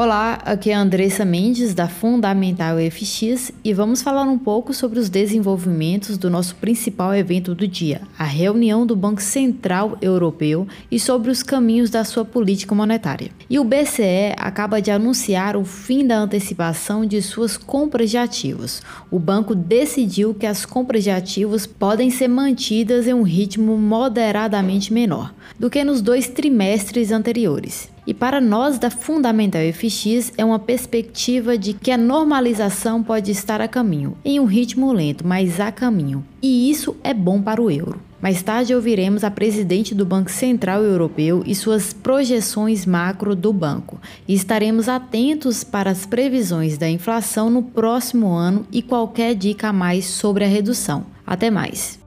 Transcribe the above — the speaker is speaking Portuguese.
Olá, aqui é a Andressa Mendes da Fundamental FX e vamos falar um pouco sobre os desenvolvimentos do nosso principal evento do dia, a reunião do Banco Central Europeu e sobre os caminhos da sua política monetária. E o BCE acaba de anunciar o fim da antecipação de suas compras de ativos. O banco decidiu que as compras de ativos podem ser mantidas em um ritmo moderadamente menor do que nos dois trimestres anteriores. E para nós da Fundamental FX é uma perspectiva de que a normalização pode estar a caminho, em um ritmo lento, mas a caminho. E isso é bom para o euro. Mais tarde ouviremos a presidente do Banco Central Europeu e suas projeções macro do banco. E estaremos atentos para as previsões da inflação no próximo ano e qualquer dica a mais sobre a redução. Até mais.